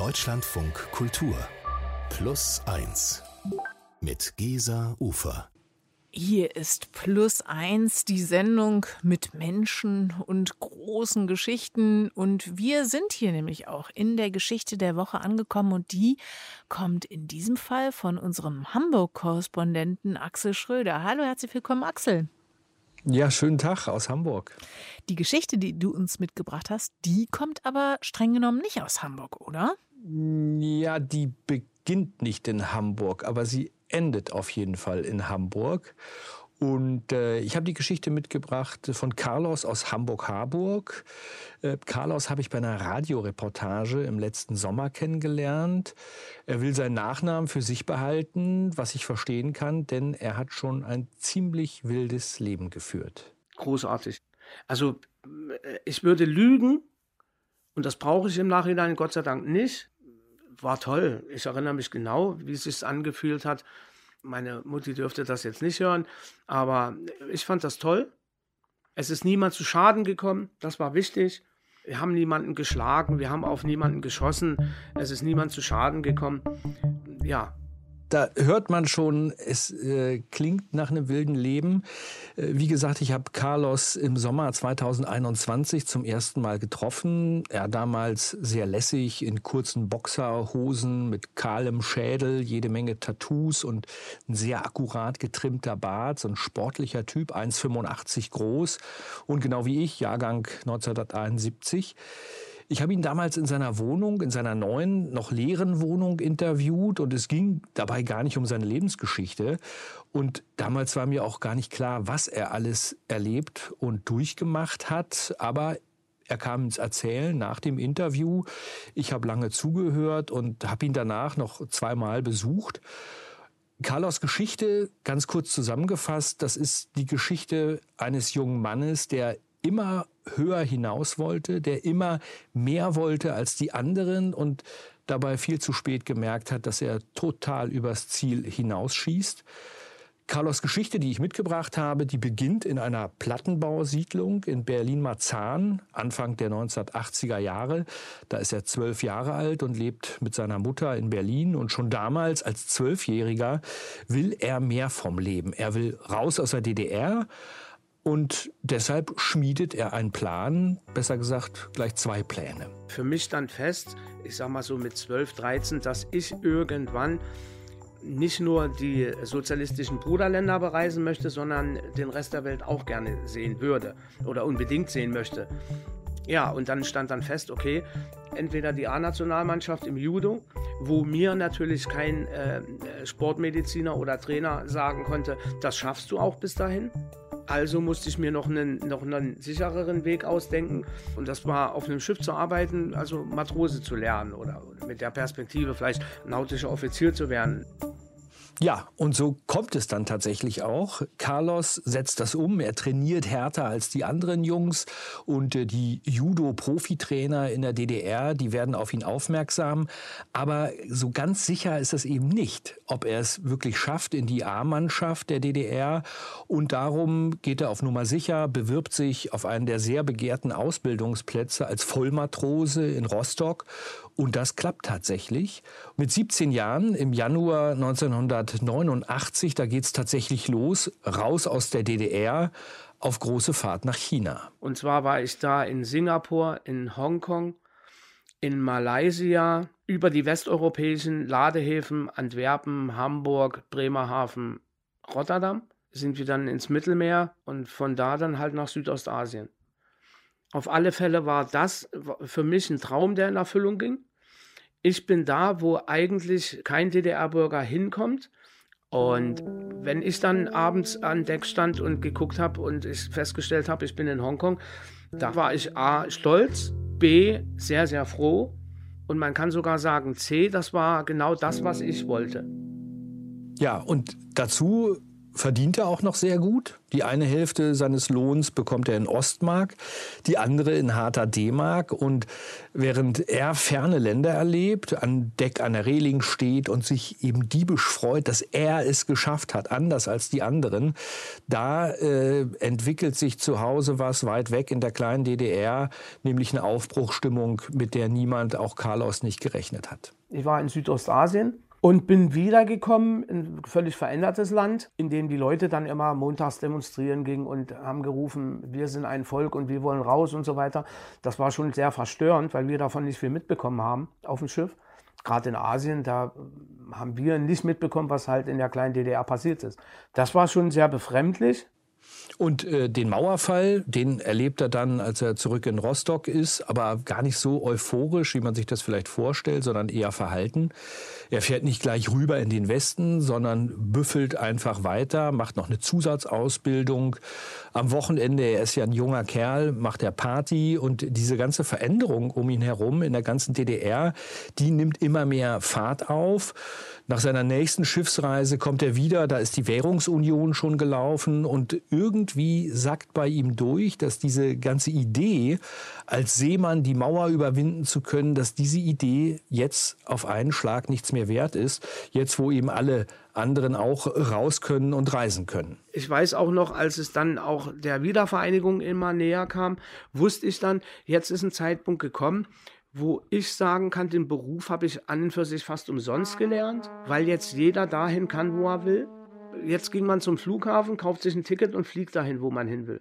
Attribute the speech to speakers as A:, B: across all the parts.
A: Deutschlandfunk Kultur Plus 1 mit Gesa Ufer.
B: Hier ist Plus eins, die Sendung mit Menschen und großen Geschichten. Und wir sind hier nämlich auch in der Geschichte der Woche angekommen. Und die kommt in diesem Fall von unserem Hamburg-Korrespondenten Axel Schröder. Hallo, herzlich willkommen, Axel.
C: Ja, schönen Tag aus Hamburg.
B: Die Geschichte, die du uns mitgebracht hast, die kommt aber streng genommen nicht aus Hamburg, oder?
C: Ja, die beginnt nicht in Hamburg, aber sie endet auf jeden Fall in Hamburg. Und äh, ich habe die Geschichte mitgebracht von Carlos aus Hamburg-Harburg. Äh, Carlos habe ich bei einer Radioreportage im letzten Sommer kennengelernt. Er will seinen Nachnamen für sich behalten, was ich verstehen kann, denn er hat schon ein ziemlich wildes Leben geführt.
D: Großartig. Also äh, ich würde lügen, und das brauche ich im Nachhinein Gott sei Dank nicht. War toll. Ich erinnere mich genau, wie es sich angefühlt hat, meine Mutti dürfte das jetzt nicht hören, aber ich fand das toll. Es ist niemand zu Schaden gekommen, das war wichtig. Wir haben niemanden geschlagen, wir haben auf niemanden geschossen, es ist niemand zu Schaden gekommen. Ja,
C: da hört man schon, es äh, klingt nach einem wilden Leben. Äh, wie gesagt, ich habe Carlos im Sommer 2021 zum ersten Mal getroffen. Er damals sehr lässig in kurzen Boxerhosen mit kahlem Schädel, jede Menge Tattoos und ein sehr akkurat getrimmter Bart, so ein sportlicher Typ, 1,85 groß und genau wie ich, Jahrgang 1971. Ich habe ihn damals in seiner Wohnung, in seiner neuen, noch leeren Wohnung interviewt und es ging dabei gar nicht um seine Lebensgeschichte. Und damals war mir auch gar nicht klar, was er alles erlebt und durchgemacht hat. Aber er kam ins Erzählen nach dem Interview. Ich habe lange zugehört und habe ihn danach noch zweimal besucht. Carlos Geschichte, ganz kurz zusammengefasst, das ist die Geschichte eines jungen Mannes, der immer höher hinaus wollte, der immer mehr wollte als die anderen und dabei viel zu spät gemerkt hat, dass er total übers Ziel hinausschießt. Carlos Geschichte, die ich mitgebracht habe, die beginnt in einer Plattenbausiedlung in Berlin-Marzahn, Anfang der 1980er Jahre. Da ist er zwölf Jahre alt und lebt mit seiner Mutter in Berlin. Und schon damals als Zwölfjähriger will er mehr vom Leben. Er will raus aus der DDR, und deshalb schmiedet er einen Plan, besser gesagt gleich zwei Pläne.
D: Für mich stand fest, ich sag mal so mit 12, 13, dass ich irgendwann nicht nur die sozialistischen Bruderländer bereisen möchte, sondern den Rest der Welt auch gerne sehen würde oder unbedingt sehen möchte. Ja, und dann stand dann fest, okay, entweder die A-Nationalmannschaft im Judo, wo mir natürlich kein äh, Sportmediziner oder Trainer sagen konnte, das schaffst du auch bis dahin. Also musste ich mir noch einen, noch einen sichereren Weg ausdenken. Und das war auf einem Schiff zu arbeiten, also Matrose zu lernen oder mit der Perspektive vielleicht nautischer Offizier zu werden.
C: Ja, und so kommt es dann tatsächlich auch. Carlos setzt das um. Er trainiert härter als die anderen Jungs und äh, die Judo-Profitrainer in der DDR, die werden auf ihn aufmerksam. Aber so ganz sicher ist es eben nicht, ob er es wirklich schafft in die A-Mannschaft der DDR. Und darum geht er auf Nummer sicher, bewirbt sich auf einen der sehr begehrten Ausbildungsplätze als Vollmatrose in Rostock und das klappt tatsächlich. Mit 17 Jahren im Januar 1989, da geht es tatsächlich los, raus aus der DDR auf große Fahrt nach China.
D: Und zwar war ich da in Singapur, in Hongkong, in Malaysia, über die westeuropäischen Ladehäfen Antwerpen, Hamburg, Bremerhaven, Rotterdam, sind wir dann ins Mittelmeer und von da dann halt nach Südostasien. Auf alle Fälle war das für mich ein Traum, der in Erfüllung ging ich bin da, wo eigentlich kein DDR-Bürger hinkommt. Und wenn ich dann abends an Deck stand und geguckt habe und ich festgestellt habe, ich bin in Hongkong, da war ich A stolz, B sehr, sehr froh und man kann sogar sagen, C, das war genau das, was ich wollte.
C: Ja, und dazu verdient er auch noch sehr gut. Die eine Hälfte seines Lohns bekommt er in Ostmark, die andere in harter D-Mark. Und während er ferne Länder erlebt, an Deck der Reling steht und sich eben diebisch freut, dass er es geschafft hat, anders als die anderen, da äh, entwickelt sich zu Hause was weit weg in der kleinen DDR, nämlich eine Aufbruchstimmung, mit der niemand, auch Carlos, nicht gerechnet hat.
D: Ich war in Südostasien und bin wiedergekommen in ein völlig verändertes Land, in dem die Leute dann immer montags demonstrieren gingen und haben gerufen, wir sind ein Volk und wir wollen raus und so weiter. Das war schon sehr verstörend, weil wir davon nicht viel mitbekommen haben auf dem Schiff. Gerade in Asien, da haben wir nicht mitbekommen, was halt in der kleinen DDR passiert ist. Das war schon sehr befremdlich.
C: Und äh, den Mauerfall, den erlebt er dann, als er zurück in Rostock ist, aber gar nicht so euphorisch, wie man sich das vielleicht vorstellt, sondern eher verhalten. Er fährt nicht gleich rüber in den Westen, sondern büffelt einfach weiter, macht noch eine Zusatzausbildung. Am Wochenende, er ist ja ein junger Kerl, macht er Party und diese ganze Veränderung um ihn herum in der ganzen DDR, die nimmt immer mehr Fahrt auf. Nach seiner nächsten Schiffsreise kommt er wieder, da ist die Währungsunion schon gelaufen. Und irgendwie sackt bei ihm durch, dass diese ganze Idee, als Seemann die Mauer überwinden zu können, dass diese Idee jetzt auf einen Schlag nichts mehr wert ist, jetzt wo eben alle anderen auch raus können und reisen können.
D: Ich weiß auch noch, als es dann auch der Wiedervereinigung immer näher kam, wusste ich dann, jetzt ist ein Zeitpunkt gekommen, wo ich sagen kann, den Beruf habe ich an und für sich fast umsonst gelernt, weil jetzt jeder dahin kann, wo er will. Jetzt ging man zum Flughafen, kauft sich ein Ticket und fliegt dahin, wo man hin will.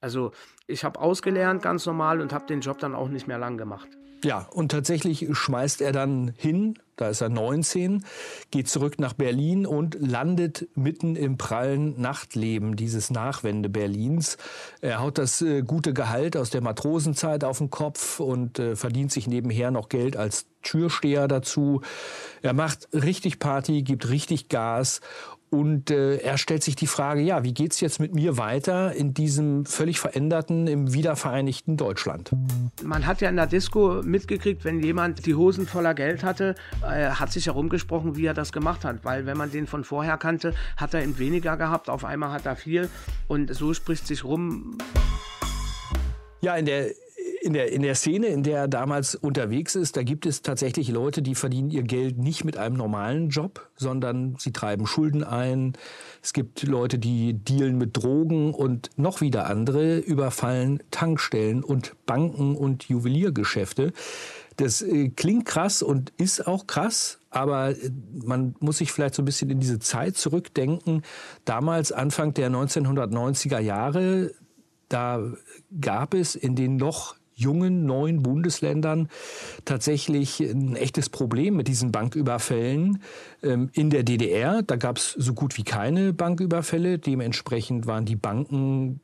D: Also ich habe ausgelernt ganz normal und habe den Job dann auch nicht mehr lang gemacht.
C: Ja, und tatsächlich schmeißt er dann hin, da ist er 19, geht zurück nach Berlin und landet mitten im prallen Nachtleben dieses Nachwende-Berlins. Er haut das äh, gute Gehalt aus der Matrosenzeit auf den Kopf und äh, verdient sich nebenher noch Geld als Türsteher dazu. Er macht richtig Party, gibt richtig Gas und äh, er stellt sich die Frage, ja, wie geht's jetzt mit mir weiter in diesem völlig veränderten, im wiedervereinigten Deutschland?
D: Man hat ja in der Disco mitgekriegt, wenn jemand die Hosen voller Geld hatte, äh, hat sich herumgesprochen, wie er das gemacht hat. Weil wenn man den von vorher kannte, hat er eben weniger gehabt, auf einmal hat er viel. Und so spricht sich rum.
C: Ja, in der in der, in der Szene, in der er damals unterwegs ist, da gibt es tatsächlich Leute, die verdienen ihr Geld nicht mit einem normalen Job, sondern sie treiben Schulden ein. Es gibt Leute, die dealen mit Drogen und noch wieder andere überfallen Tankstellen und Banken und Juweliergeschäfte. Das äh, klingt krass und ist auch krass, aber äh, man muss sich vielleicht so ein bisschen in diese Zeit zurückdenken. Damals, Anfang der 1990er Jahre, da gab es in den noch jungen neuen Bundesländern tatsächlich ein echtes Problem mit diesen Banküberfällen. Ähm, in der DDR, da gab es so gut wie keine Banküberfälle. Dementsprechend waren die Banken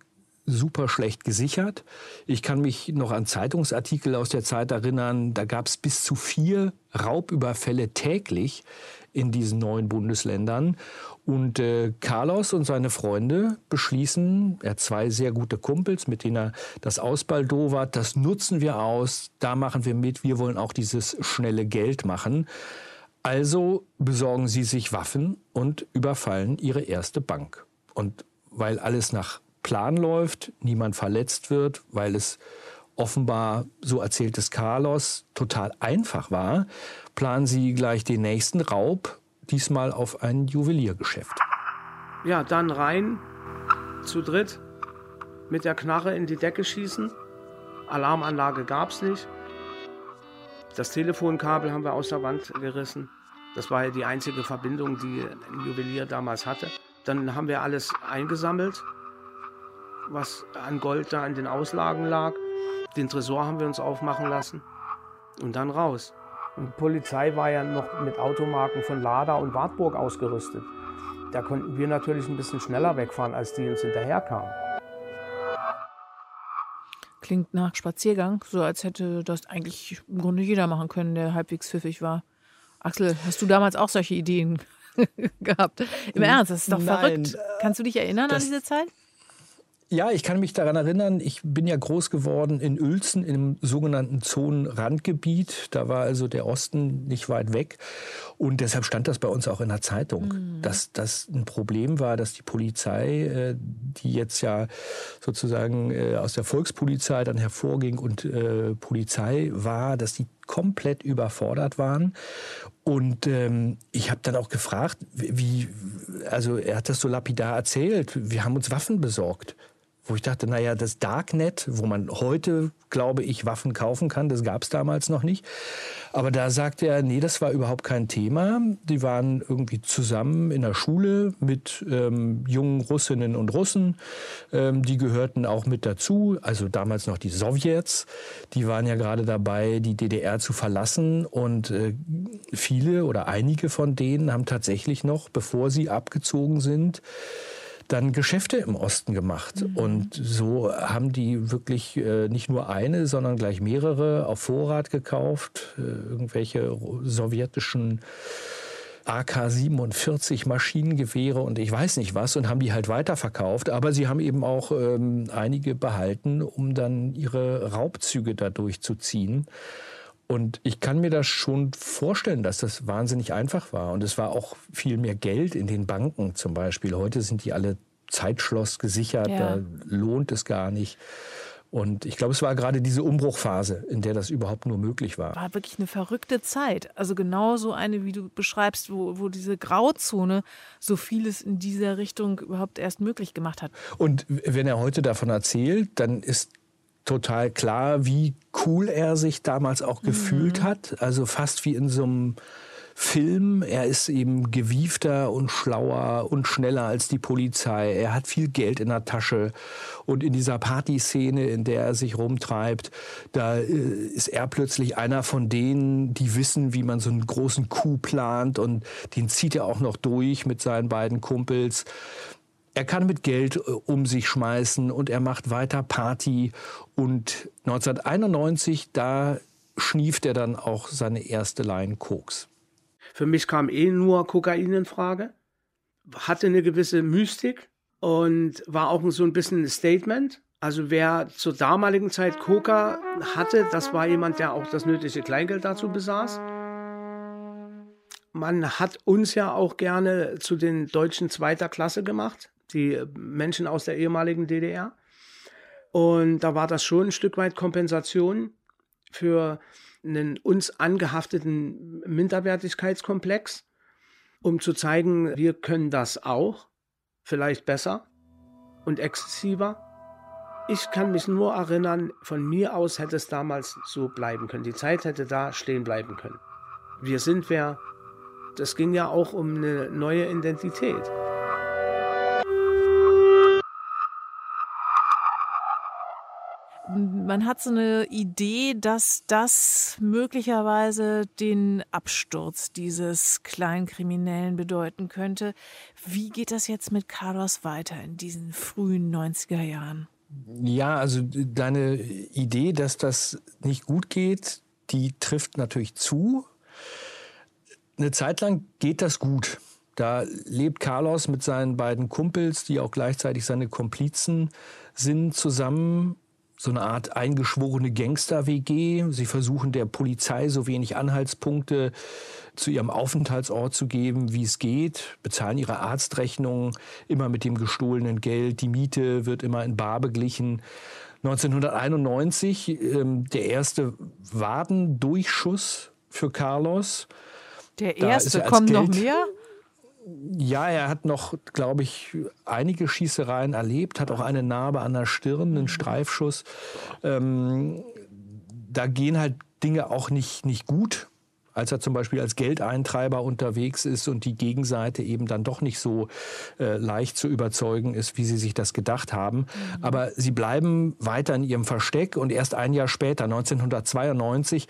C: super schlecht gesichert. Ich kann mich noch an Zeitungsartikel aus der Zeit erinnern, da gab es bis zu vier Raubüberfälle täglich in diesen neuen Bundesländern. Und äh, Carlos und seine Freunde beschließen, er hat zwei sehr gute Kumpels, mit denen er das ausbaldowert, das nutzen wir aus, da machen wir mit, wir wollen auch dieses schnelle Geld machen. Also besorgen sie sich Waffen und überfallen ihre erste Bank. Und weil alles nach Plan läuft, niemand verletzt wird, weil es offenbar, so erzählt es Carlos, total einfach war, planen sie gleich den nächsten Raub diesmal auf ein Juweliergeschäft.
D: Ja, dann rein, zu dritt, mit der Knarre in die Decke schießen. Alarmanlage gab es nicht. Das Telefonkabel haben wir aus der Wand gerissen. Das war ja die einzige Verbindung, die ein Juwelier damals hatte. Dann haben wir alles eingesammelt, was an Gold da in den Auslagen lag. Den Tresor haben wir uns aufmachen lassen und dann raus. Und die Polizei war ja noch mit Automarken von Lada und Wartburg ausgerüstet. Da konnten wir natürlich ein bisschen schneller wegfahren, als die uns hinterherkamen.
B: Klingt nach Spaziergang, so als hätte das eigentlich im Grunde jeder machen können, der halbwegs pfiffig war. Axel, hast du damals auch solche Ideen gehabt? Im Ernst, das ist doch Nein, verrückt. Kannst du dich erinnern an diese Zeit?
C: Ja, ich kann mich daran erinnern, ich bin ja groß geworden in Uelzen, im sogenannten Zonenrandgebiet. Da war also der Osten nicht weit weg. Und deshalb stand das bei uns auch in der Zeitung, mhm. dass das ein Problem war, dass die Polizei, äh, die jetzt ja sozusagen äh, aus der Volkspolizei dann hervorging und äh, Polizei war, dass die komplett überfordert waren. Und ähm, ich habe dann auch gefragt, wie, also er hat das so lapidar erzählt, wir haben uns Waffen besorgt wo ich dachte, naja, das Darknet, wo man heute, glaube ich, Waffen kaufen kann, das gab es damals noch nicht. Aber da sagte er, nee, das war überhaupt kein Thema. Die waren irgendwie zusammen in der Schule mit ähm, jungen Russinnen und Russen. Ähm, die gehörten auch mit dazu, also damals noch die Sowjets. Die waren ja gerade dabei, die DDR zu verlassen. Und äh, viele oder einige von denen haben tatsächlich noch, bevor sie abgezogen sind, dann Geschäfte im Osten gemacht. Mhm. Und so haben die wirklich äh, nicht nur eine, sondern gleich mehrere auf Vorrat gekauft, äh, irgendwelche sowjetischen AK-47 Maschinengewehre und ich weiß nicht was und haben die halt weiterverkauft. Aber sie haben eben auch ähm, einige behalten, um dann ihre Raubzüge da durchzuziehen. Und ich kann mir das schon vorstellen, dass das wahnsinnig einfach war. Und es war auch viel mehr Geld in den Banken zum Beispiel. Heute sind die alle Zeitschloss gesichert, ja. da lohnt es gar nicht. Und ich glaube, es war gerade diese Umbruchphase, in der das überhaupt nur möglich war.
B: War wirklich eine verrückte Zeit. Also genau so eine, wie du beschreibst, wo, wo diese Grauzone so vieles in dieser Richtung überhaupt erst möglich gemacht hat.
C: Und wenn er heute davon erzählt, dann ist total klar, wie cool er sich damals auch gefühlt mhm. hat. Also fast wie in so einem Film. Er ist eben gewiefter und schlauer und schneller als die Polizei. Er hat viel Geld in der Tasche. Und in dieser Partyszene, in der er sich rumtreibt, da äh, ist er plötzlich einer von denen, die wissen, wie man so einen großen Coup plant. Und den zieht er auch noch durch mit seinen beiden Kumpels. Er kann mit Geld äh, um sich schmeißen und er macht weiter Party. Und 1991, da schnieft er dann auch seine erste Line Koks.
D: Für mich kam eh nur Kokain in Frage. Hatte eine gewisse Mystik und war auch so ein bisschen ein Statement. Also wer zur damaligen Zeit Coca hatte, das war jemand, der auch das nötige Kleingeld dazu besaß man hat uns ja auch gerne zu den Deutschen zweiter Klasse gemacht die Menschen aus der ehemaligen DDR. Und da war das schon ein Stück weit Kompensation für einen uns angehafteten Minderwertigkeitskomplex, um zu zeigen, wir können das auch, vielleicht besser und exzessiver. Ich kann mich nur erinnern, von mir aus hätte es damals so bleiben können. Die Zeit hätte da stehen bleiben können. Wir sind wer. Das ging ja auch um eine neue Identität.
B: Man hat so eine Idee, dass das möglicherweise den Absturz dieses Kleinkriminellen bedeuten könnte. Wie geht das jetzt mit Carlos weiter in diesen frühen 90er Jahren?
C: Ja, also deine Idee, dass das nicht gut geht, die trifft natürlich zu. Eine Zeit lang geht das gut. Da lebt Carlos mit seinen beiden Kumpels, die auch gleichzeitig seine Komplizen sind, zusammen so eine Art eingeschworene Gangster-WG. Sie versuchen der Polizei so wenig Anhaltspunkte zu ihrem Aufenthaltsort zu geben, wie es geht, bezahlen ihre Arztrechnungen immer mit dem gestohlenen Geld. Die Miete wird immer in Bar beglichen. 1991 ähm, der erste Wadendurchschuss für Carlos.
B: Der erste, kommt noch mehr?
C: Ja, er hat noch, glaube ich, einige Schießereien erlebt, hat auch eine Narbe an der Stirn, einen Streifschuss. Ähm, da gehen halt Dinge auch nicht, nicht gut als er zum Beispiel als Geldeintreiber unterwegs ist und die Gegenseite eben dann doch nicht so äh, leicht zu überzeugen ist, wie sie sich das gedacht haben. Mhm. Aber sie bleiben weiter in ihrem Versteck und erst ein Jahr später, 1992,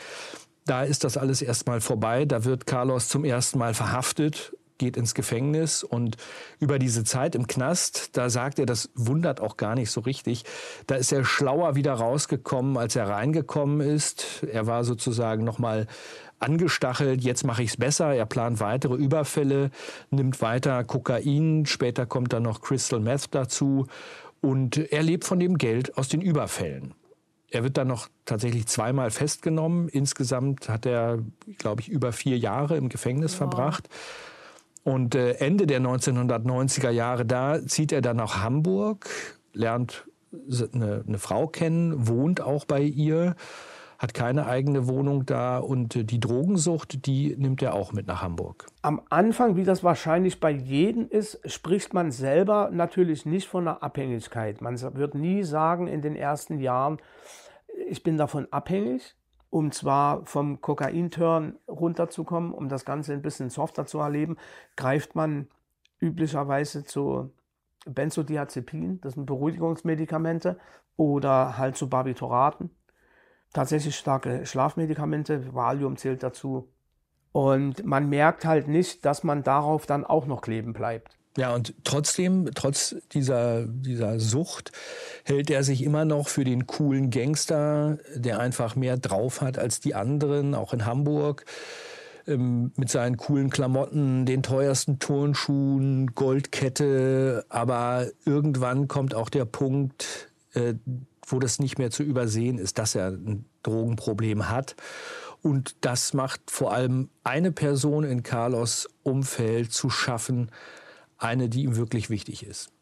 C: da ist das alles erstmal vorbei. Da wird Carlos zum ersten Mal verhaftet geht ins Gefängnis und über diese Zeit im Knast, da sagt er, das wundert auch gar nicht so richtig, da ist er schlauer wieder rausgekommen, als er reingekommen ist. Er war sozusagen nochmal angestachelt, jetzt mache ich es besser. Er plant weitere Überfälle, nimmt weiter Kokain, später kommt dann noch Crystal Meth dazu Und er lebt von dem Geld aus den Überfällen. Er wird dann noch tatsächlich zweimal festgenommen. Insgesamt hat er, glaube ich, über vier Jahre im Gefängnis wow. verbracht. Und äh, Ende der 1990er Jahre, da zieht er dann nach Hamburg, lernt eine, eine Frau kennen, wohnt auch bei ihr, hat keine eigene Wohnung da und äh, die Drogensucht, die nimmt er auch mit nach Hamburg.
D: Am Anfang, wie das wahrscheinlich bei jedem ist, spricht man selber natürlich nicht von einer Abhängigkeit. Man wird nie sagen in den ersten Jahren, ich bin davon abhängig, um zwar vom Kokainturn runterzukommen, um das Ganze ein bisschen softer zu erleben, greift man üblicherweise zu Benzodiazepin, das sind Beruhigungsmedikamente, oder halt zu Barbituraten. Tatsächlich starke Schlafmedikamente, Valium zählt dazu. Und man merkt halt nicht, dass man darauf dann auch noch kleben bleibt.
C: Ja, und trotzdem, trotz dieser, dieser Sucht, hält er sich immer noch für den coolen Gangster, der einfach mehr drauf hat als die anderen, auch in Hamburg ähm, mit seinen coolen Klamotten, den teuersten Turnschuhen, Goldkette. Aber irgendwann kommt auch der Punkt, äh, wo das nicht mehr zu übersehen ist, dass er ein Drogenproblem hat. Und das macht vor allem eine Person in Carlos Umfeld zu schaffen, eine, die ihm wirklich wichtig ist.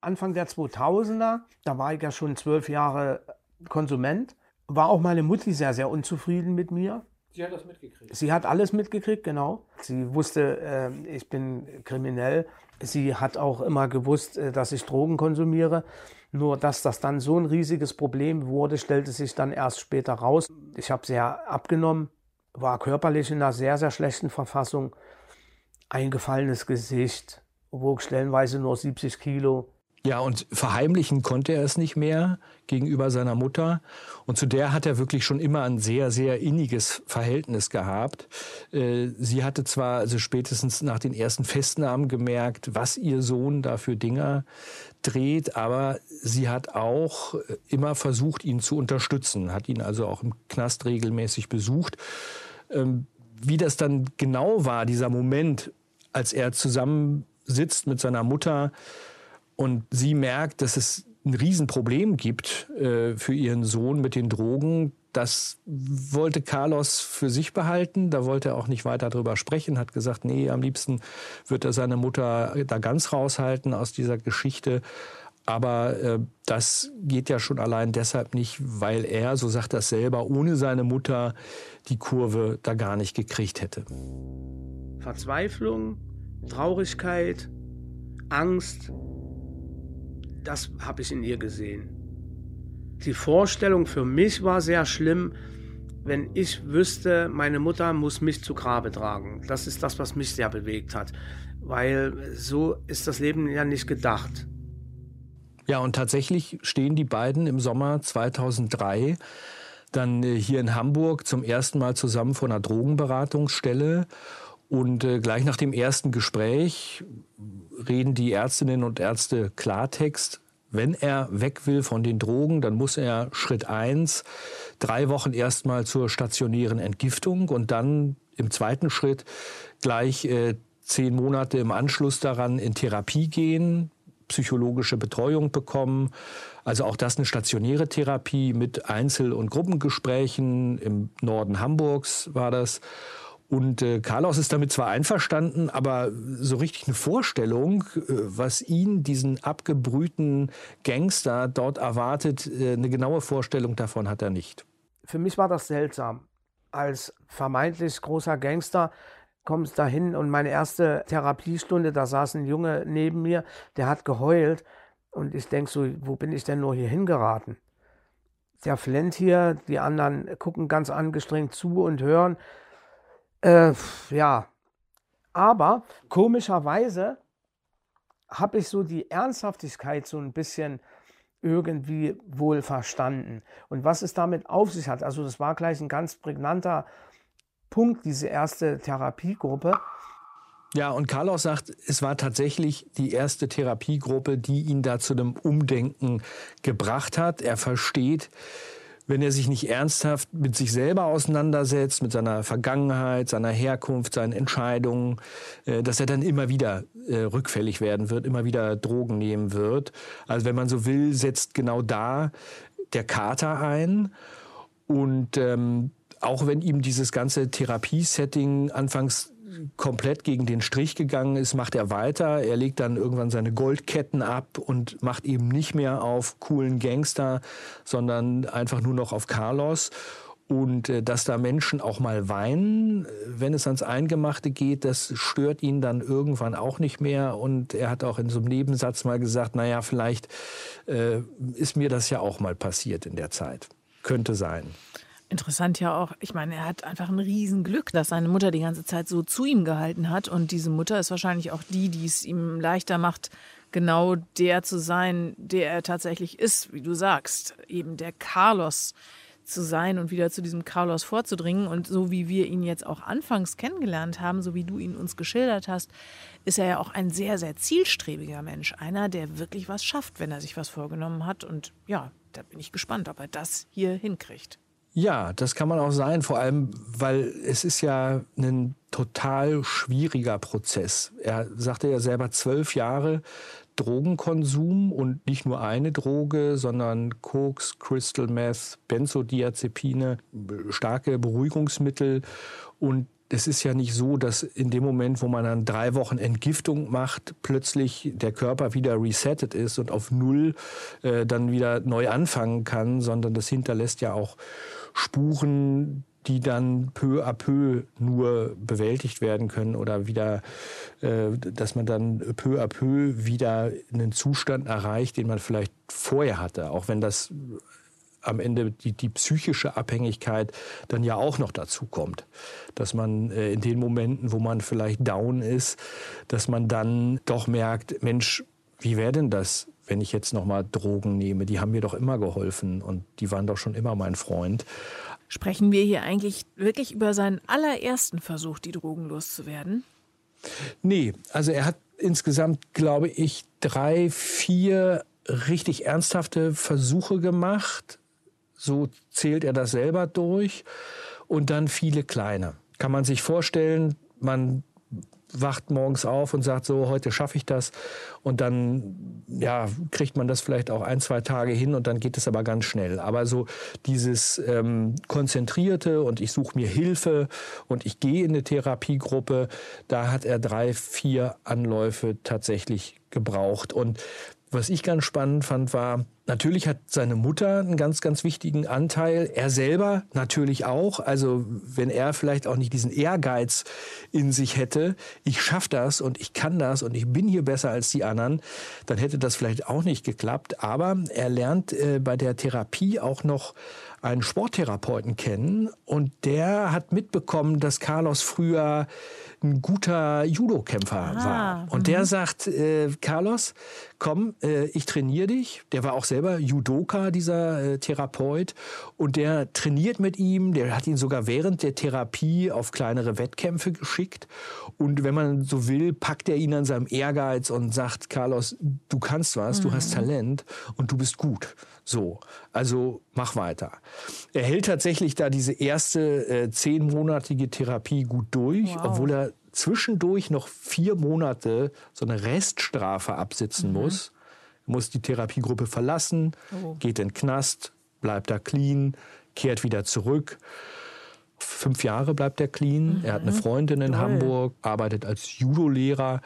D: Anfang der 2000er, da war ich ja schon zwölf Jahre Konsument, war auch meine Mutti sehr, sehr unzufrieden mit mir.
C: Sie hat das mitgekriegt.
D: Sie hat alles mitgekriegt, genau. Sie wusste, äh, ich bin kriminell. Sie hat auch immer gewusst, äh, dass ich Drogen konsumiere. Nur, dass das dann so ein riesiges Problem wurde, stellte sich dann erst später raus. Ich habe sehr abgenommen, war körperlich in einer sehr, sehr schlechten Verfassung. Eingefallenes Gesicht, wog stellenweise nur 70 Kilo.
C: Ja, und verheimlichen konnte er es nicht mehr gegenüber seiner Mutter. Und zu der hat er wirklich schon immer ein sehr, sehr inniges Verhältnis gehabt. Äh, sie hatte zwar also spätestens nach den ersten Festnahmen gemerkt, was ihr Sohn da für Dinger dreht, aber sie hat auch immer versucht, ihn zu unterstützen, hat ihn also auch im Knast regelmäßig besucht. Ähm, wie das dann genau war, dieser Moment, als er zusammensitzt mit seiner Mutter, und sie merkt, dass es ein Riesenproblem gibt äh, für ihren Sohn mit den Drogen. Das wollte Carlos für sich behalten. Da wollte er auch nicht weiter drüber sprechen. Hat gesagt, nee, am liebsten wird er seine Mutter da ganz raushalten aus dieser Geschichte. Aber äh, das geht ja schon allein deshalb nicht, weil er, so sagt er selber, ohne seine Mutter die Kurve da gar nicht gekriegt hätte.
D: Verzweiflung, Traurigkeit, Angst, das habe ich in ihr gesehen. Die Vorstellung für mich war sehr schlimm, wenn ich wüsste, meine Mutter muss mich zu Grabe tragen. Das ist das, was mich sehr bewegt hat, weil so ist das Leben ja nicht gedacht.
C: Ja, und tatsächlich stehen die beiden im Sommer 2003 dann äh, hier in Hamburg zum ersten Mal zusammen vor einer Drogenberatungsstelle. Und äh, gleich nach dem ersten Gespräch reden die Ärztinnen und Ärzte Klartext. Wenn er weg will von den Drogen, dann muss er Schritt eins drei Wochen erstmal zur stationären Entgiftung und dann im zweiten Schritt gleich äh, zehn Monate im Anschluss daran in Therapie gehen, psychologische Betreuung bekommen. Also auch das eine stationäre Therapie mit Einzel- und Gruppengesprächen. Im Norden Hamburgs war das. Und äh, Carlos ist damit zwar einverstanden, aber so richtig eine Vorstellung, äh, was ihn, diesen abgebrühten Gangster, dort erwartet, äh, eine genaue Vorstellung davon hat er nicht.
D: Für mich war das seltsam. Als vermeintlich großer Gangster kommst da hin und meine erste Therapiestunde, da saß ein Junge neben mir, der hat geheult. Und ich denke so, wo bin ich denn nur hier hingeraten? Der flennt hier, die anderen gucken ganz angestrengt zu und hören. Äh, ja, aber komischerweise habe ich so die Ernsthaftigkeit so ein bisschen irgendwie wohl verstanden. Und was es damit auf sich hat, also das war gleich ein ganz prägnanter Punkt, diese erste Therapiegruppe.
C: Ja, und Carlos sagt, es war tatsächlich die erste Therapiegruppe, die ihn da zu einem Umdenken gebracht hat. Er versteht, wenn er sich nicht ernsthaft mit sich selber auseinandersetzt, mit seiner Vergangenheit, seiner Herkunft, seinen Entscheidungen, äh, dass er dann immer wieder äh, rückfällig werden wird, immer wieder Drogen nehmen wird. Also wenn man so will, setzt genau da der Kater ein. Und ähm, auch wenn ihm dieses ganze Therapiesetting anfangs komplett gegen den Strich gegangen ist, macht er weiter. Er legt dann irgendwann seine Goldketten ab und macht eben nicht mehr auf coolen Gangster, sondern einfach nur noch auf Carlos. Und äh, dass da Menschen auch mal weinen, wenn es ans Eingemachte geht, das stört ihn dann irgendwann auch nicht mehr. Und er hat auch in so einem Nebensatz mal gesagt, naja, vielleicht äh, ist mir das ja auch mal passiert in der Zeit. Könnte sein.
B: Interessant ja auch, ich meine, er hat einfach ein Riesenglück, dass seine Mutter die ganze Zeit so zu ihm gehalten hat. Und diese Mutter ist wahrscheinlich auch die, die es ihm leichter macht, genau der zu sein, der er tatsächlich ist, wie du sagst. Eben der Carlos zu sein und wieder zu diesem Carlos vorzudringen. Und so wie wir ihn jetzt auch anfangs kennengelernt haben, so wie du ihn uns geschildert hast, ist er ja auch ein sehr, sehr zielstrebiger Mensch. Einer, der wirklich was schafft, wenn er sich was vorgenommen hat. Und ja, da bin ich gespannt, ob er das hier hinkriegt.
C: Ja, das kann man auch sein, vor allem, weil es ist ja ein total schwieriger Prozess. Er sagte ja selber zwölf Jahre Drogenkonsum und nicht nur eine Droge, sondern Koks, Crystal Meth, Benzodiazepine, starke Beruhigungsmittel und es ist ja nicht so, dass in dem Moment, wo man dann drei Wochen Entgiftung macht, plötzlich der Körper wieder resettet ist und auf Null äh, dann wieder neu anfangen kann, sondern das hinterlässt ja auch Spuren, die dann peu à peu nur bewältigt werden können oder wieder, äh, dass man dann peu à peu wieder einen Zustand erreicht, den man vielleicht vorher hatte, auch wenn das am Ende die, die psychische Abhängigkeit dann ja auch noch dazu kommt. Dass man äh, in den Momenten, wo man vielleicht down ist, dass man dann doch merkt, Mensch, wie wäre denn das, wenn ich jetzt nochmal Drogen nehme? Die haben mir doch immer geholfen und die waren doch schon immer mein Freund.
B: Sprechen wir hier eigentlich wirklich über seinen allerersten Versuch, die Drogen loszuwerden?
C: Nee, also er hat insgesamt, glaube ich, drei, vier richtig ernsthafte Versuche gemacht. So zählt er das selber durch. Und dann viele kleine. Kann man sich vorstellen, man wacht morgens auf und sagt so, heute schaffe ich das. Und dann, ja, kriegt man das vielleicht auch ein, zwei Tage hin und dann geht es aber ganz schnell. Aber so dieses ähm, konzentrierte und ich suche mir Hilfe und ich gehe in eine Therapiegruppe, da hat er drei, vier Anläufe tatsächlich gebraucht. Und was ich ganz spannend fand, war, natürlich hat seine Mutter einen ganz, ganz wichtigen Anteil. Er selber natürlich auch. Also wenn er vielleicht auch nicht diesen Ehrgeiz in sich hätte, ich schaffe das und ich kann das und ich bin hier besser als die anderen, dann hätte das vielleicht auch nicht geklappt. Aber er lernt äh, bei der Therapie auch noch einen Sporttherapeuten kennen und der hat mitbekommen, dass Carlos früher ein guter Judo-Kämpfer ah, war. Und der mhm. sagt, äh, Carlos, komm, äh, ich trainiere dich. Der war auch selber Judoka, dieser äh, Therapeut. Und der trainiert mit ihm. Der hat ihn sogar während der Therapie auf kleinere Wettkämpfe geschickt. Und wenn man so will, packt er ihn an seinem Ehrgeiz und sagt, Carlos, du kannst was, mhm. du hast mhm. Talent und du bist gut. So, also mach weiter. Er hält tatsächlich da diese erste äh, zehnmonatige Therapie gut durch, wow. obwohl er zwischendurch noch vier Monate so eine Reststrafe absitzen mhm. muss. Muss die Therapiegruppe verlassen, oh. geht in den Knast, bleibt da clean, kehrt wieder zurück. Fünf Jahre bleibt er clean. Mhm. Er hat eine mhm. Freundin in Toll. Hamburg, arbeitet als Judo-Lehrer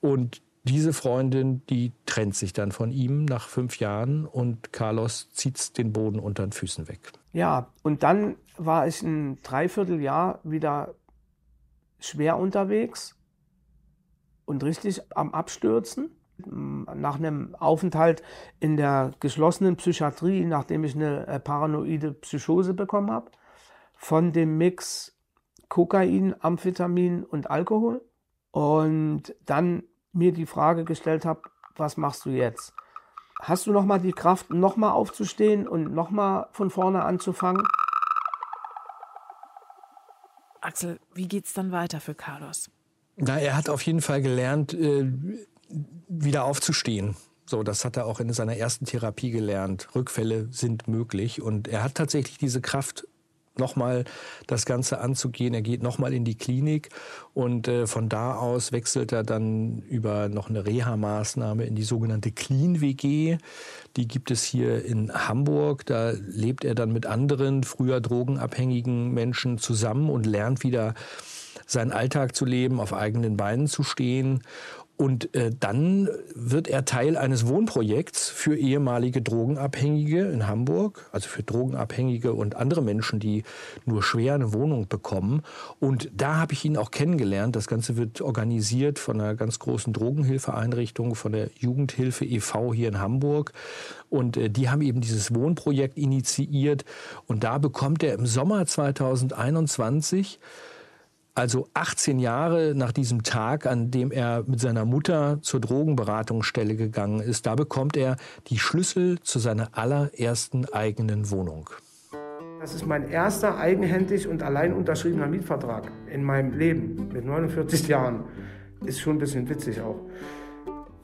C: und diese Freundin, die trennt sich dann von ihm nach fünf Jahren und Carlos zieht den Boden unter den Füßen weg.
D: Ja, und dann war ich ein Dreivierteljahr wieder schwer unterwegs und richtig am Abstürzen. Nach einem Aufenthalt in der geschlossenen Psychiatrie, nachdem ich eine äh, paranoide Psychose bekommen habe, von dem Mix Kokain, Amphetamin und Alkohol. Und dann mir die Frage gestellt habe, was machst du jetzt? Hast du noch mal die Kraft, noch mal aufzustehen und noch mal von vorne anzufangen?
B: Axel, wie geht's dann weiter für Carlos?
C: Na, er hat auf jeden Fall gelernt, äh, wieder aufzustehen. So, das hat er auch in seiner ersten Therapie gelernt. Rückfälle sind möglich und er hat tatsächlich diese Kraft nochmal das Ganze anzugehen. Er geht nochmal in die Klinik und äh, von da aus wechselt er dann über noch eine Reha-Maßnahme in die sogenannte Clean WG. Die gibt es hier in Hamburg. Da lebt er dann mit anderen früher drogenabhängigen Menschen zusammen und lernt wieder seinen Alltag zu leben, auf eigenen Beinen zu stehen. Und äh, dann wird er Teil eines Wohnprojekts für ehemalige Drogenabhängige in Hamburg, also für Drogenabhängige und andere Menschen, die nur schwer eine Wohnung bekommen. Und da habe ich ihn auch kennengelernt. Das Ganze wird organisiert von einer ganz großen Drogenhilfeeinrichtung, von der Jugendhilfe e.V. hier in Hamburg. Und äh, die haben eben dieses Wohnprojekt initiiert. Und da bekommt er im Sommer 2021 also 18 Jahre nach diesem Tag, an dem er mit seiner Mutter zur Drogenberatungsstelle gegangen ist, da bekommt er die Schlüssel zu seiner allerersten eigenen Wohnung.
D: Das ist mein erster eigenhändig und allein unterschriebener Mietvertrag in meinem Leben mit 49 Jahren. Ist schon ein bisschen witzig auch.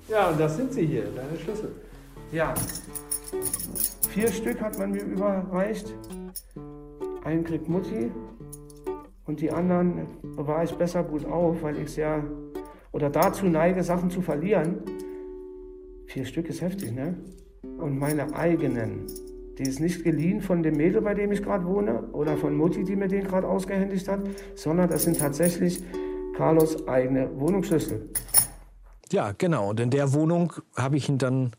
C: Ja, und das sind sie hier, deine Schlüssel.
D: Ja. Vier Stück hat man mir überreicht. Einen kriegt Mutti, und die anderen bewahre ich besser gut auf, weil ich ja oder dazu neige, Sachen zu verlieren. Vier Stück ist heftig, ne? Und meine eigenen, die ist nicht geliehen von dem Mädel, bei dem ich gerade wohne, oder von Mutti, die mir den gerade ausgehändigt hat, sondern das sind tatsächlich Carlos eigene Wohnungsschlüssel.
C: Ja, genau. Und in der Wohnung habe ich ihn dann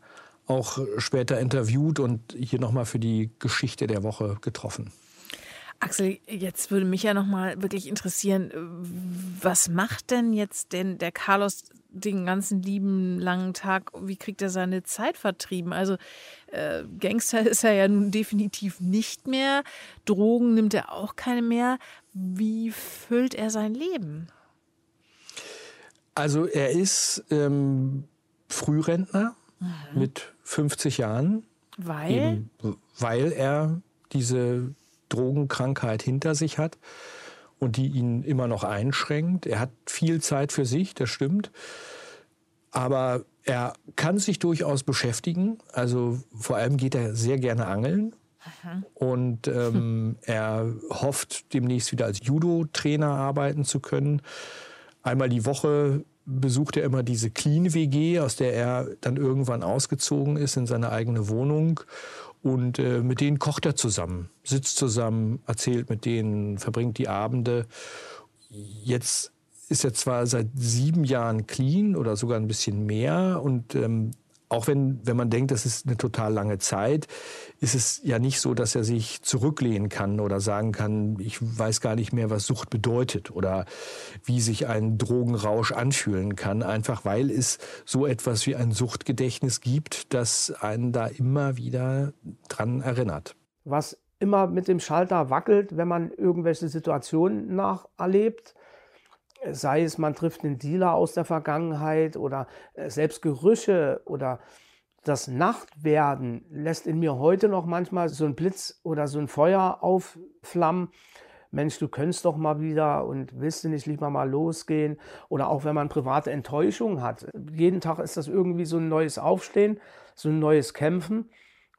C: auch später interviewt und hier nochmal für die Geschichte der Woche getroffen.
B: Axel, jetzt würde mich ja noch mal wirklich interessieren, was macht denn jetzt denn der Carlos den ganzen lieben langen Tag? Wie kriegt er seine Zeit vertrieben? Also äh, Gangster ist er ja nun definitiv nicht mehr. Drogen nimmt er auch keine mehr. Wie füllt er sein Leben?
C: Also er ist ähm, Frührentner mhm. mit 50 Jahren.
B: Weil?
C: Eben, weil er diese Drogenkrankheit hinter sich hat und die ihn immer noch einschränkt. Er hat viel Zeit für sich, das stimmt. Aber er kann sich durchaus beschäftigen. Also vor allem geht er sehr gerne angeln. Aha. Und ähm, er hofft demnächst wieder als Judo-Trainer arbeiten zu können. Einmal die Woche besucht er immer diese Clean WG, aus der er dann irgendwann ausgezogen ist in seine eigene Wohnung und äh, mit denen kocht er zusammen, sitzt zusammen, erzählt mit denen, verbringt die Abende. Jetzt ist er zwar seit sieben Jahren clean oder sogar ein bisschen mehr und ähm, auch wenn, wenn man denkt, das ist eine total lange Zeit, ist es ja nicht so, dass er sich zurücklehnen kann oder sagen kann, ich weiß gar nicht mehr, was Sucht bedeutet oder wie sich ein Drogenrausch anfühlen kann, einfach weil es so etwas wie ein Suchtgedächtnis gibt, das einen da immer wieder dran erinnert.
D: Was immer mit dem Schalter wackelt, wenn man irgendwelche Situationen nacherlebt, sei es man trifft einen Dealer aus der Vergangenheit oder äh, selbst Gerüche oder das Nachtwerden lässt in mir heute noch manchmal so ein Blitz oder so ein Feuer aufflammen. Mensch, du könntest doch mal wieder und willst du nicht lieber mal losgehen? Oder auch wenn man private Enttäuschung hat. Jeden Tag ist das irgendwie so ein neues Aufstehen, so ein neues Kämpfen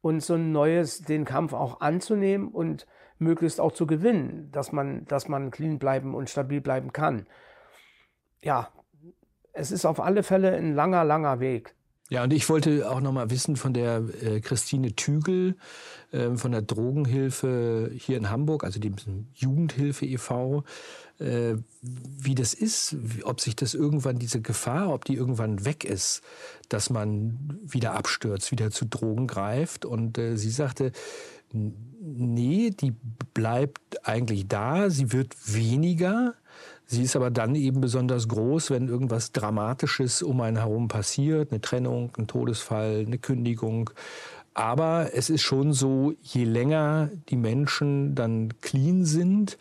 D: und so ein neues, den Kampf auch anzunehmen und möglichst auch zu gewinnen, dass man, dass man clean bleiben und stabil bleiben kann ja, es ist auf alle Fälle ein langer, langer Weg.
C: Ja, und ich wollte auch noch mal wissen von der äh, Christine Tügel äh, von der Drogenhilfe hier in Hamburg, also dem Jugendhilfe e.V., äh, wie das ist, ob sich das irgendwann, diese Gefahr, ob die irgendwann weg ist, dass man wieder abstürzt, wieder zu Drogen greift. Und äh, sie sagte, nee, die bleibt eigentlich da, sie wird weniger, Sie ist aber dann eben besonders groß, wenn irgendwas Dramatisches um einen herum passiert, eine Trennung, ein Todesfall, eine Kündigung. Aber es ist schon so, je länger die Menschen dann clean sind,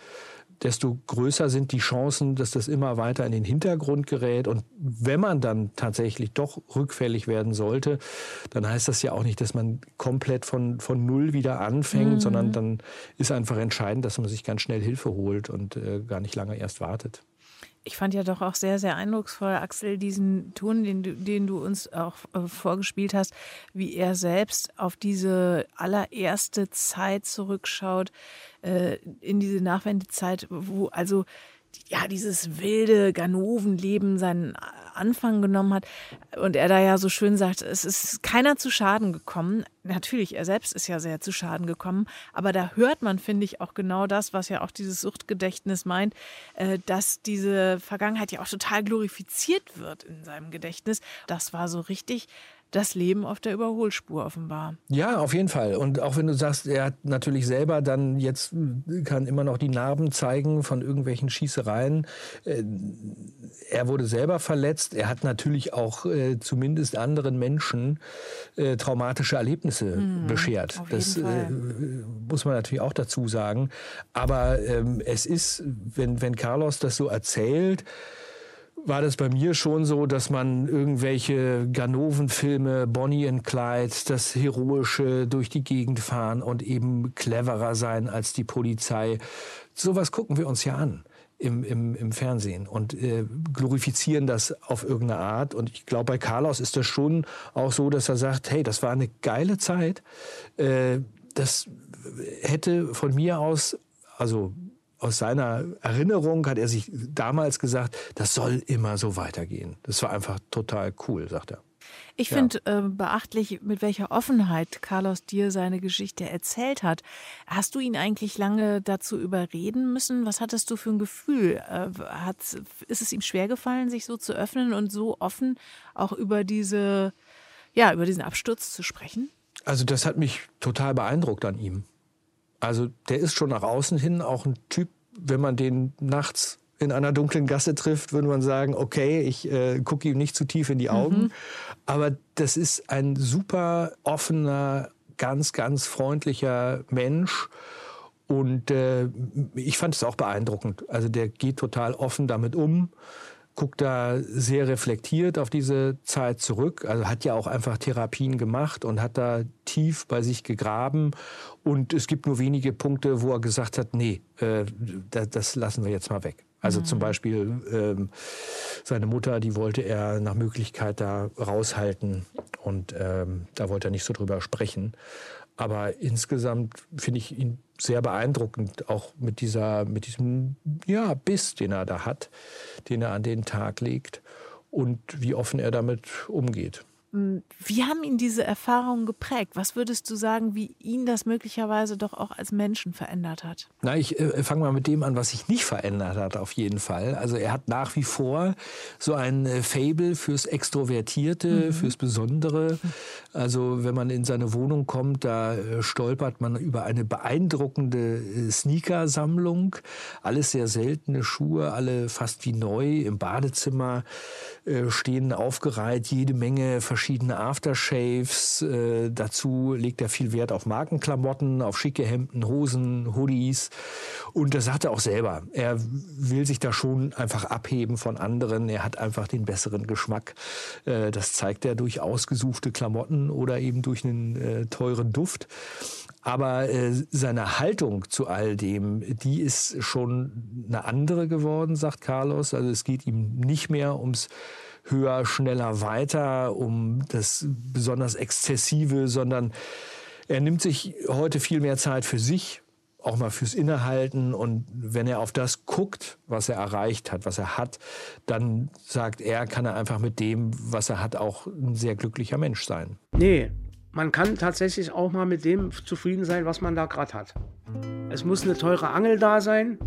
C: desto größer sind die Chancen, dass das immer weiter in den Hintergrund gerät. Und wenn man dann tatsächlich doch rückfällig werden sollte, dann heißt das ja auch nicht, dass man komplett von, von Null wieder anfängt, mhm. sondern dann ist einfach entscheidend, dass man sich ganz schnell Hilfe holt und äh, gar nicht lange erst wartet.
B: Ich fand ja doch auch sehr, sehr eindrucksvoll, Axel, diesen Ton, den du, den du uns auch äh, vorgespielt hast, wie er selbst auf diese allererste Zeit zurückschaut, äh, in diese Nachwendezeit, wo also ja, dieses wilde Ganovenleben seinen Anfang genommen hat. Und er da ja so schön sagt, es ist keiner zu Schaden gekommen. Natürlich, er selbst ist ja sehr zu Schaden gekommen. Aber da hört man, finde ich, auch genau das, was ja auch dieses Suchtgedächtnis meint, äh, dass diese Vergangenheit ja auch total glorifiziert wird in seinem Gedächtnis. Das war so richtig das Leben auf der Überholspur offenbar.
C: Ja, auf jeden Fall. Und auch wenn du sagst, er hat natürlich selber dann jetzt kann immer noch die Narben zeigen von irgendwelchen Schießereien. Äh, er wurde selber verletzt. Er hat natürlich auch äh, zumindest anderen Menschen äh, traumatische Erlebnisse mhm, beschert. Das äh, muss man natürlich auch dazu sagen. Aber ähm, es ist, wenn, wenn Carlos das so erzählt, war das bei mir schon so, dass man irgendwelche Ganoven-Filme, Bonnie and Clyde, das heroische durch die Gegend fahren und eben cleverer sein als die Polizei. Sowas gucken wir uns ja an. Im, im, im Fernsehen und äh, glorifizieren das auf irgendeine Art. Und ich glaube, bei Carlos ist das schon auch so, dass er sagt, hey, das war eine geile Zeit. Äh, das hätte von mir aus, also aus seiner Erinnerung hat er sich damals gesagt, das soll immer so weitergehen. Das war einfach total cool, sagt er.
B: Ich ja. finde äh, beachtlich, mit welcher Offenheit Carlos dir seine Geschichte erzählt hat. Hast du ihn eigentlich lange dazu überreden müssen? Was hattest du für ein Gefühl? Äh, hat, ist es ihm schwergefallen, sich so zu öffnen und so offen auch über diese, ja, über diesen Absturz zu sprechen?
C: Also das hat mich total beeindruckt an ihm. Also der ist schon nach außen hin auch ein Typ, wenn man den nachts in einer dunklen Gasse trifft, würde man sagen, okay, ich äh, gucke ihm nicht zu tief in die Augen. Mhm. Aber das ist ein super offener, ganz, ganz freundlicher Mensch. Und äh, ich fand es auch beeindruckend. Also der geht total offen damit um guckt da sehr reflektiert auf diese Zeit zurück. Also hat ja auch einfach Therapien gemacht und hat da tief bei sich gegraben. Und es gibt nur wenige Punkte, wo er gesagt hat, nee, äh, das, das lassen wir jetzt mal weg. Also mhm. zum Beispiel ähm, seine Mutter, die wollte er nach Möglichkeit da raushalten und ähm, da wollte er nicht so drüber sprechen. Aber insgesamt finde ich ihn sehr beeindruckend, auch mit dieser, mit diesem ja, Biss, den er da hat, den er an den Tag legt und wie offen er damit umgeht.
B: Wie haben ihn diese Erfahrungen geprägt? Was würdest du sagen, wie ihn das möglicherweise doch auch als Menschen verändert hat?
C: Na, ich äh, fange mal mit dem an, was sich nicht verändert hat, auf jeden Fall. Also er hat nach wie vor so ein äh, Fable fürs Extrovertierte, mhm. fürs Besondere. Also wenn man in seine Wohnung kommt, da äh, stolpert man über eine beeindruckende äh, Sneakersammlung. Alles sehr seltene Schuhe, alle fast wie neu. Im Badezimmer äh, stehen aufgereiht jede Menge verschiedene verschiedene Aftershaves. Äh, dazu legt er viel Wert auf Markenklamotten, auf schicke Hemden, Hosen, Hoodies. Und das sagt er auch selber. Er will sich da schon einfach abheben von anderen. Er hat einfach den besseren Geschmack. Äh, das zeigt er durch ausgesuchte Klamotten oder eben durch einen äh, teuren Duft. Aber äh, seine Haltung zu all dem, die ist schon eine andere geworden, sagt Carlos. Also es geht ihm nicht mehr ums höher, schneller, weiter, um das besonders Exzessive, sondern er nimmt sich heute viel mehr Zeit für sich, auch mal fürs Innehalten. Und wenn er auf das guckt, was er erreicht hat, was er hat, dann sagt er, kann er einfach mit dem, was er hat, auch ein sehr glücklicher Mensch sein.
D: Nee, man kann tatsächlich auch mal mit dem zufrieden sein, was man da gerade hat. Es muss eine teure Angel da sein,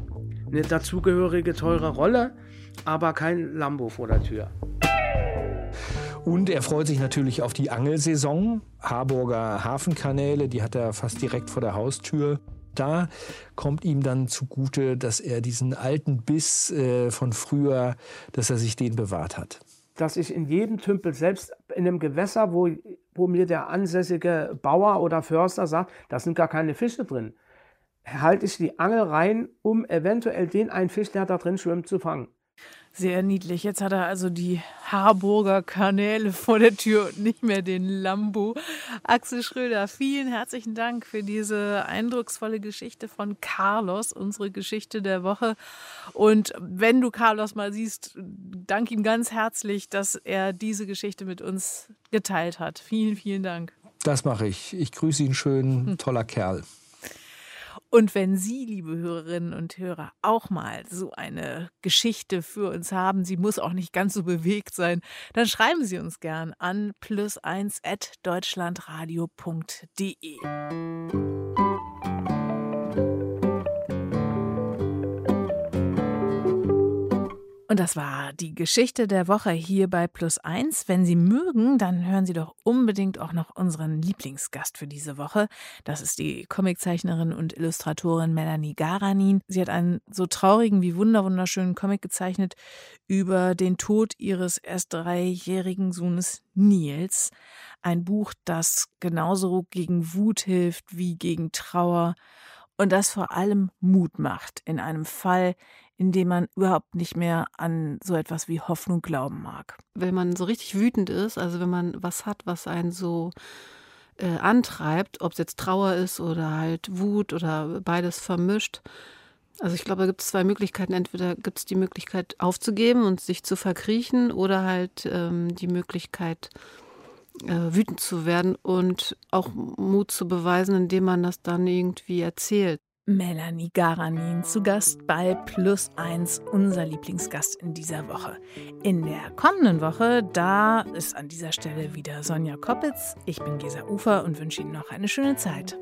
D: eine dazugehörige teure Rolle, aber kein Lambo vor der Tür.
C: Und er freut sich natürlich auf die Angelsaison. Harburger Hafenkanäle, die hat er fast direkt vor der Haustür. Da kommt ihm dann zugute, dass er diesen alten Biss äh, von früher, dass er sich den bewahrt hat.
D: Dass ich in jedem Tümpel, selbst in einem Gewässer, wo, wo mir der ansässige Bauer oder Förster sagt, da sind gar keine Fische drin, halte ich die Angel rein, um eventuell den einen Fisch, der da drin schwimmt, zu fangen.
B: Sehr niedlich. Jetzt hat er also die Harburger Kanäle vor der Tür und nicht mehr den Lambo. Axel Schröder, vielen herzlichen Dank für diese eindrucksvolle Geschichte von Carlos, unsere Geschichte der Woche. Und wenn du Carlos mal siehst, dank ihm ganz herzlich, dass er diese Geschichte mit uns geteilt hat. Vielen, vielen Dank.
C: Das mache ich. Ich grüße ihn schön. Toller Kerl.
B: Und wenn Sie, liebe Hörerinnen und Hörer, auch mal so eine Geschichte für uns haben, sie muss auch nicht ganz so bewegt sein, dann schreiben Sie uns gern an plus1 at deutschlandradio.de. Und das war die Geschichte der Woche hier bei Plus Eins. Wenn Sie mögen, dann hören Sie doch unbedingt auch noch unseren Lieblingsgast für diese Woche. Das ist die Comiczeichnerin und Illustratorin Melanie Garanin. Sie hat einen so traurigen wie wunderwunderschönen Comic gezeichnet über den Tod ihres erst dreijährigen Sohnes Nils. Ein Buch, das genauso gegen Wut hilft wie gegen Trauer und das vor allem Mut macht in einem Fall, in dem man überhaupt nicht mehr an so etwas wie Hoffnung glauben mag.
E: Wenn man so richtig wütend ist, also wenn man was hat, was einen so äh, antreibt, ob es jetzt Trauer ist oder halt Wut oder beides vermischt. Also ich glaube, da gibt es zwei Möglichkeiten. Entweder gibt es die Möglichkeit aufzugeben und sich zu verkriechen oder halt ähm, die Möglichkeit, äh, wütend zu werden und auch Mut zu beweisen, indem man das dann irgendwie erzählt.
B: Melanie Garanin zu Gast bei Plus 1, unser Lieblingsgast in dieser Woche. In der kommenden Woche, da ist an dieser Stelle wieder Sonja Koppitz. Ich bin Gesa Ufer und wünsche Ihnen noch eine schöne Zeit.